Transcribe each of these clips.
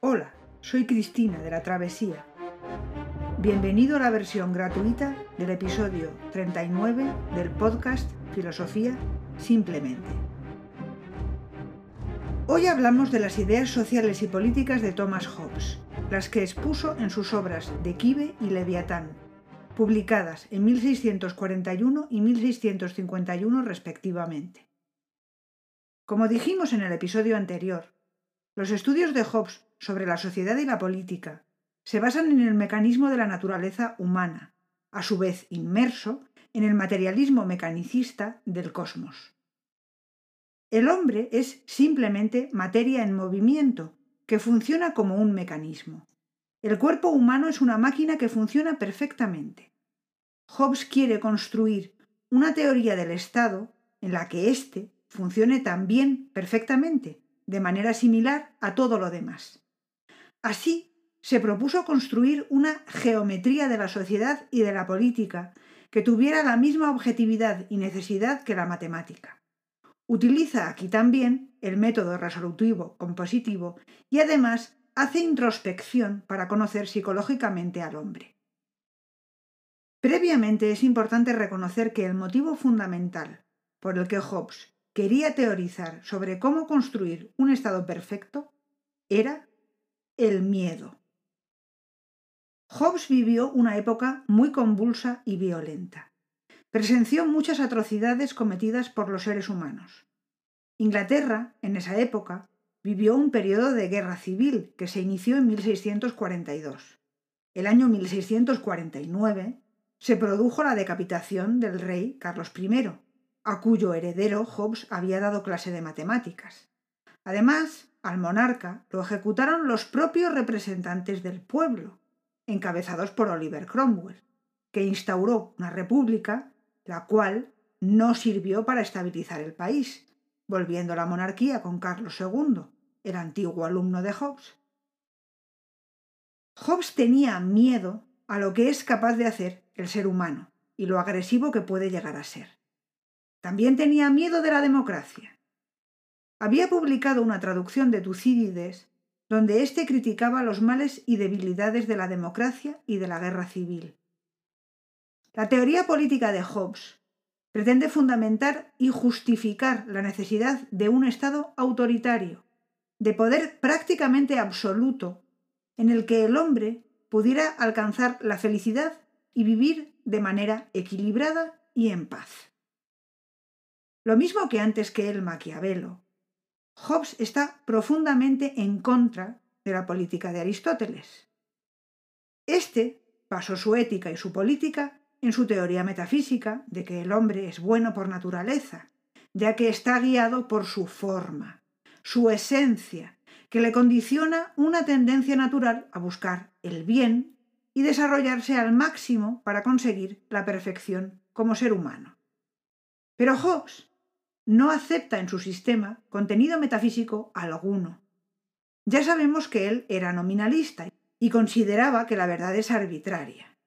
Hola, soy Cristina de la Travesía. Bienvenido a la versión gratuita del episodio 39 del podcast Filosofía Simplemente. Hoy hablamos de las ideas sociales y políticas de Thomas Hobbes, las que expuso en sus obras De Quive y Leviatán, publicadas en 1641 y 1651 respectivamente. Como dijimos en el episodio anterior, los estudios de Hobbes sobre la sociedad y la política se basan en el mecanismo de la naturaleza humana, a su vez inmerso en el materialismo mecanicista del cosmos. El hombre es simplemente materia en movimiento, que funciona como un mecanismo. El cuerpo humano es una máquina que funciona perfectamente. Hobbes quiere construir una teoría del Estado en la que éste funcione también perfectamente, de manera similar a todo lo demás. Así, se propuso construir una geometría de la sociedad y de la política que tuviera la misma objetividad y necesidad que la matemática. Utiliza aquí también el método resolutivo compositivo y además hace introspección para conocer psicológicamente al hombre. Previamente es importante reconocer que el motivo fundamental por el que Hobbes quería teorizar sobre cómo construir un estado perfecto era el miedo. Hobbes vivió una época muy convulsa y violenta. Presenció muchas atrocidades cometidas por los seres humanos. Inglaterra, en esa época, vivió un periodo de guerra civil que se inició en 1642. El año 1649 se produjo la decapitación del rey Carlos I, a cuyo heredero Hobbes había dado clase de matemáticas. Además, al monarca lo ejecutaron los propios representantes del pueblo, encabezados por Oliver Cromwell, que instauró una república, la cual no sirvió para estabilizar el país, volviendo la monarquía con Carlos II, el antiguo alumno de Hobbes. Hobbes tenía miedo a lo que es capaz de hacer el ser humano y lo agresivo que puede llegar a ser. También tenía miedo de la democracia. Había publicado una traducción de Tucídides donde éste criticaba los males y debilidades de la democracia y de la guerra civil. La teoría política de Hobbes pretende fundamentar y justificar la necesidad de un Estado autoritario, de poder prácticamente absoluto, en el que el hombre pudiera alcanzar la felicidad y vivir de manera equilibrada y en paz. Lo mismo que antes que el Maquiavelo, Hobbes está profundamente en contra de la política de Aristóteles. Este basó su ética y su política en su teoría metafísica de que el hombre es bueno por naturaleza, ya que está guiado por su forma, su esencia, que le condiciona una tendencia natural a buscar el bien y desarrollarse al máximo para conseguir la perfección como ser humano. Pero Hobbes no acepta en su sistema contenido metafísico alguno. Ya sabemos que él era nominalista y consideraba que la verdad es arbitraria.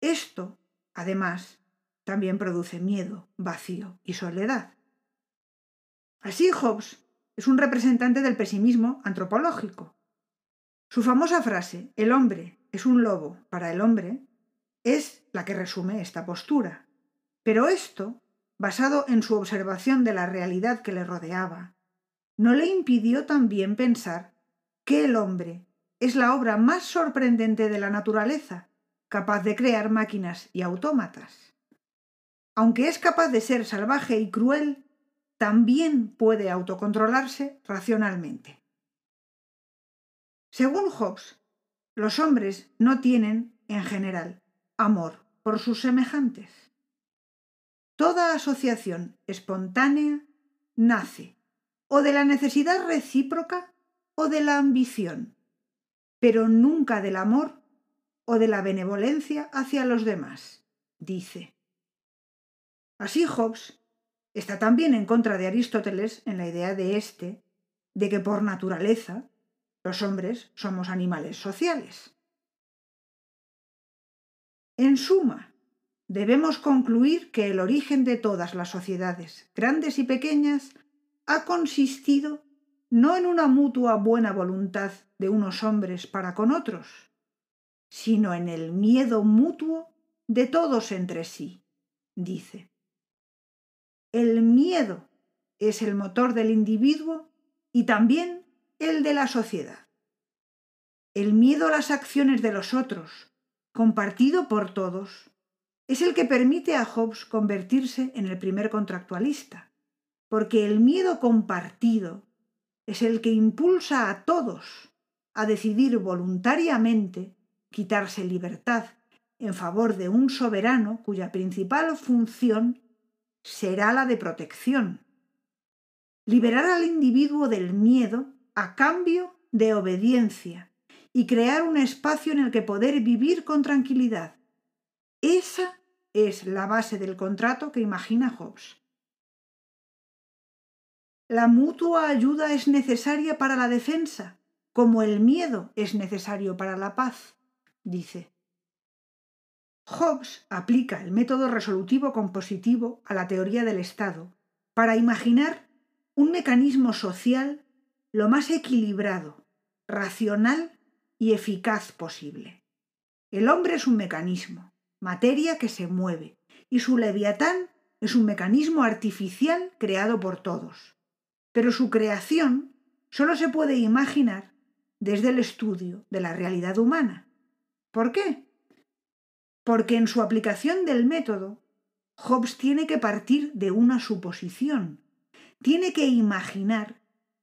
Esto, además, también produce miedo, vacío y soledad. Así Hobbes es un representante del pesimismo antropológico. Su famosa frase, el hombre es un lobo para el hombre, es la que resume esta postura. Pero esto basado en su observación de la realidad que le rodeaba, no le impidió también pensar que el hombre es la obra más sorprendente de la naturaleza, capaz de crear máquinas y autómatas. Aunque es capaz de ser salvaje y cruel, también puede autocontrolarse racionalmente. Según Hobbes, los hombres no tienen, en general, amor por sus semejantes. Toda asociación espontánea nace o de la necesidad recíproca o de la ambición, pero nunca del amor o de la benevolencia hacia los demás, dice. Así Hobbes está también en contra de Aristóteles en la idea de éste de que por naturaleza los hombres somos animales sociales. En suma, debemos concluir que el origen de todas las sociedades, grandes y pequeñas, ha consistido no en una mutua buena voluntad de unos hombres para con otros, sino en el miedo mutuo de todos entre sí, dice. El miedo es el motor del individuo y también el de la sociedad. El miedo a las acciones de los otros, compartido por todos, es el que permite a Hobbes convertirse en el primer contractualista, porque el miedo compartido es el que impulsa a todos a decidir voluntariamente quitarse libertad en favor de un soberano cuya principal función será la de protección. Liberar al individuo del miedo a cambio de obediencia y crear un espacio en el que poder vivir con tranquilidad. Esa es la base del contrato que imagina Hobbes. La mutua ayuda es necesaria para la defensa, como el miedo es necesario para la paz, dice. Hobbes aplica el método resolutivo compositivo a la teoría del Estado para imaginar un mecanismo social lo más equilibrado, racional y eficaz posible. El hombre es un mecanismo, materia que se mueve, y su leviatán es un mecanismo artificial creado por todos pero su creación solo se puede imaginar desde el estudio de la realidad humana. ¿Por qué? Porque en su aplicación del método, Hobbes tiene que partir de una suposición, tiene que imaginar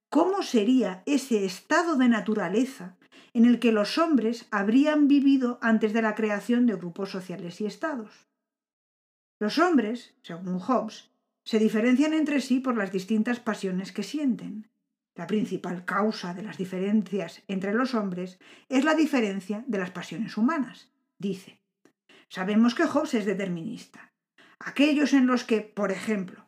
cómo sería ese estado de naturaleza en el que los hombres habrían vivido antes de la creación de grupos sociales y estados. Los hombres, según Hobbes, se diferencian entre sí por las distintas pasiones que sienten. La principal causa de las diferencias entre los hombres es la diferencia de las pasiones humanas, dice. Sabemos que Hobbes es determinista. Aquellos en los que, por ejemplo,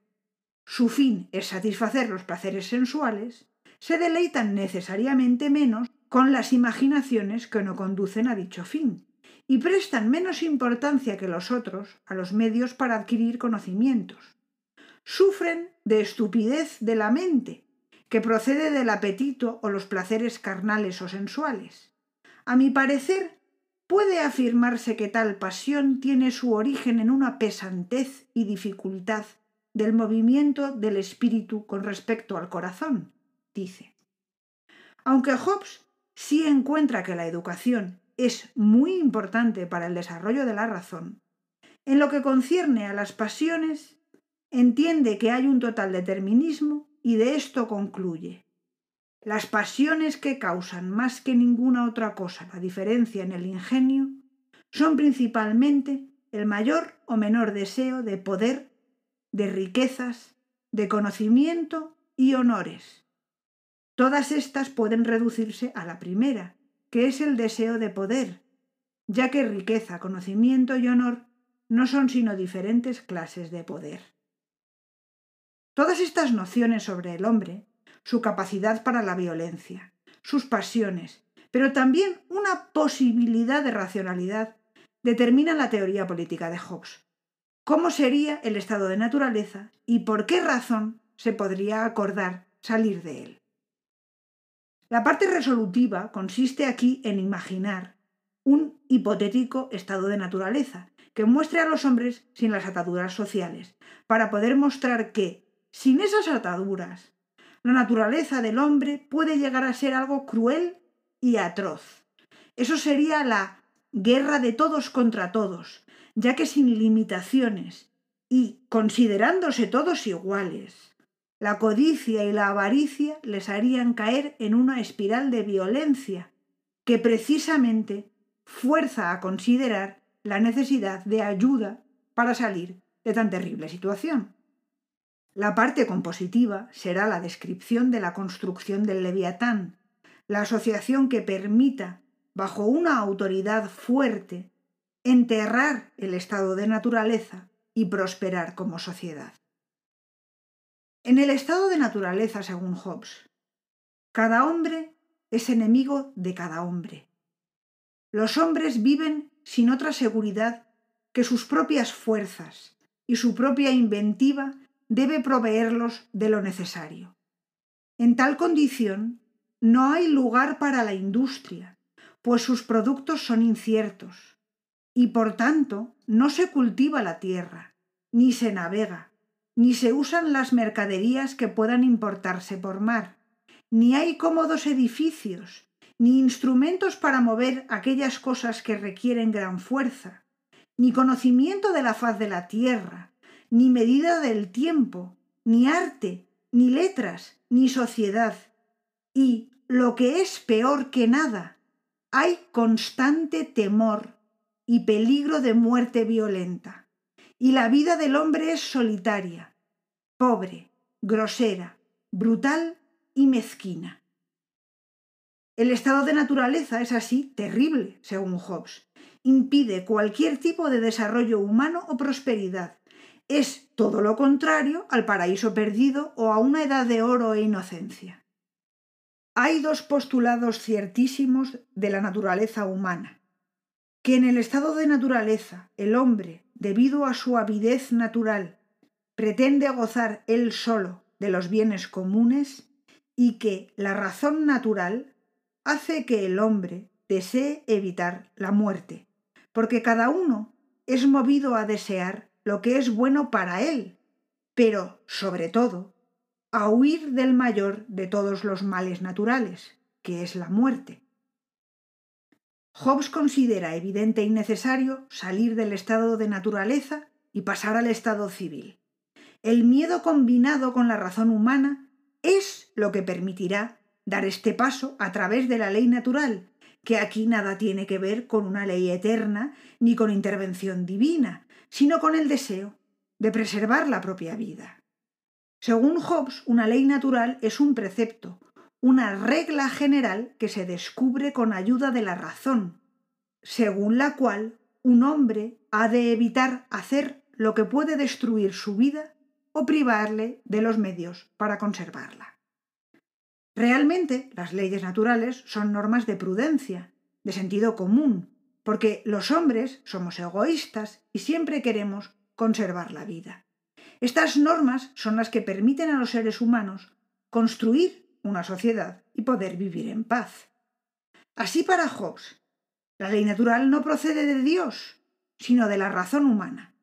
su fin es satisfacer los placeres sensuales, se deleitan necesariamente menos con las imaginaciones que no conducen a dicho fin, y prestan menos importancia que los otros a los medios para adquirir conocimientos, sufren de estupidez de la mente, que procede del apetito o los placeres carnales o sensuales. A mi parecer, puede afirmarse que tal pasión tiene su origen en una pesantez y dificultad del movimiento del espíritu con respecto al corazón, dice. Aunque Hobbes sí encuentra que la educación es muy importante para el desarrollo de la razón, en lo que concierne a las pasiones, entiende que hay un total determinismo y de esto concluye. Las pasiones que causan más que ninguna otra cosa la diferencia en el ingenio son principalmente el mayor o menor deseo de poder, de riquezas, de conocimiento y honores. Todas estas pueden reducirse a la primera, que es el deseo de poder, ya que riqueza, conocimiento y honor no son sino diferentes clases de poder. Todas estas nociones sobre el hombre, su capacidad para la violencia, sus pasiones, pero también una posibilidad de racionalidad, determinan la teoría política de Hobbes. ¿Cómo sería el estado de naturaleza y por qué razón se podría acordar salir de él? La parte resolutiva consiste aquí en imaginar un hipotético estado de naturaleza que muestre a los hombres sin las ataduras sociales, para poder mostrar que, sin esas ataduras, la naturaleza del hombre puede llegar a ser algo cruel y atroz. Eso sería la guerra de todos contra todos, ya que sin limitaciones y considerándose todos iguales, la codicia y la avaricia les harían caer en una espiral de violencia que precisamente fuerza a considerar la necesidad de ayuda para salir de tan terrible situación. La parte compositiva será la descripción de la construcción del leviatán, la asociación que permita, bajo una autoridad fuerte, enterrar el estado de naturaleza y prosperar como sociedad. En el estado de naturaleza, según Hobbes, cada hombre es enemigo de cada hombre. Los hombres viven sin otra seguridad que sus propias fuerzas y su propia inventiva debe proveerlos de lo necesario. En tal condición, no hay lugar para la industria, pues sus productos son inciertos, y por tanto no se cultiva la tierra, ni se navega, ni se usan las mercaderías que puedan importarse por mar, ni hay cómodos edificios, ni instrumentos para mover aquellas cosas que requieren gran fuerza, ni conocimiento de la faz de la tierra, ni medida del tiempo, ni arte, ni letras, ni sociedad. Y, lo que es peor que nada, hay constante temor y peligro de muerte violenta. Y la vida del hombre es solitaria, pobre, grosera, brutal y mezquina. El estado de naturaleza es así terrible, según Hobbes. Impide cualquier tipo de desarrollo humano o prosperidad. Es todo lo contrario al paraíso perdido o a una edad de oro e inocencia. Hay dos postulados ciertísimos de la naturaleza humana. Que en el estado de naturaleza el hombre, debido a su avidez natural, pretende gozar él solo de los bienes comunes y que la razón natural hace que el hombre desee evitar la muerte, porque cada uno es movido a desear lo que es bueno para él, pero, sobre todo, a huir del mayor de todos los males naturales, que es la muerte. Hobbes considera evidente y necesario salir del estado de naturaleza y pasar al estado civil. El miedo combinado con la razón humana es lo que permitirá dar este paso a través de la ley natural, que aquí nada tiene que ver con una ley eterna ni con intervención divina, sino con el deseo de preservar la propia vida. Según Hobbes, una ley natural es un precepto, una regla general que se descubre con ayuda de la razón, según la cual un hombre ha de evitar hacer lo que puede destruir su vida o privarle de los medios para conservarla. Realmente, las leyes naturales son normas de prudencia, de sentido común, porque los hombres somos egoístas y siempre queremos conservar la vida. Estas normas son las que permiten a los seres humanos construir una sociedad y poder vivir en paz. Así para Hobbes, la ley natural no procede de Dios, sino de la razón humana.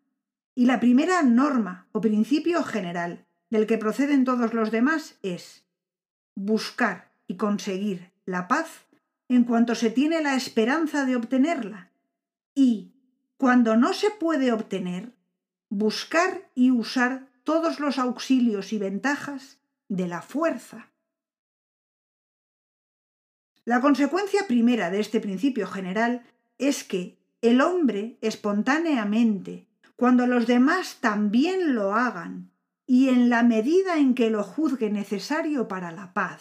Y la primera norma o principio general del que proceden todos los demás es buscar y conseguir la paz en cuanto se tiene la esperanza de obtenerla y, cuando no se puede obtener, buscar y usar todos los auxilios y ventajas de la fuerza. La consecuencia primera de este principio general es que el hombre espontáneamente, cuando los demás también lo hagan, y en la medida en que lo juzgue necesario para la paz,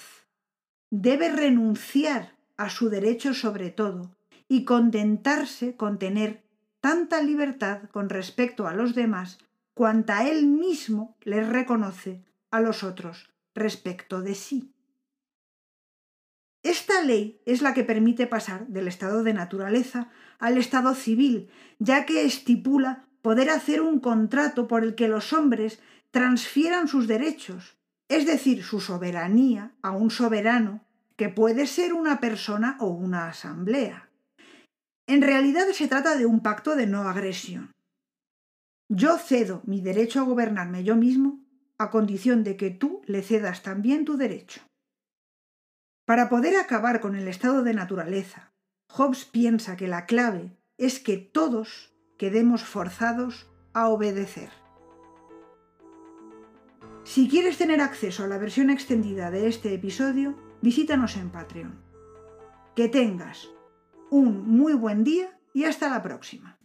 debe renunciar a su derecho sobre todo y contentarse con tener tanta libertad con respecto a los demás cuanta él mismo les reconoce a los otros respecto de sí. Esta ley es la que permite pasar del estado de naturaleza al estado civil, ya que estipula poder hacer un contrato por el que los hombres transfieran sus derechos, es decir, su soberanía, a un soberano, que puede ser una persona o una asamblea. En realidad se trata de un pacto de no agresión. Yo cedo mi derecho a gobernarme yo mismo a condición de que tú le cedas también tu derecho. Para poder acabar con el estado de naturaleza, Hobbes piensa que la clave es que todos quedemos forzados a obedecer. Si quieres tener acceso a la versión extendida de este episodio, visítanos en Patreon. Que tengas un muy buen día y hasta la próxima.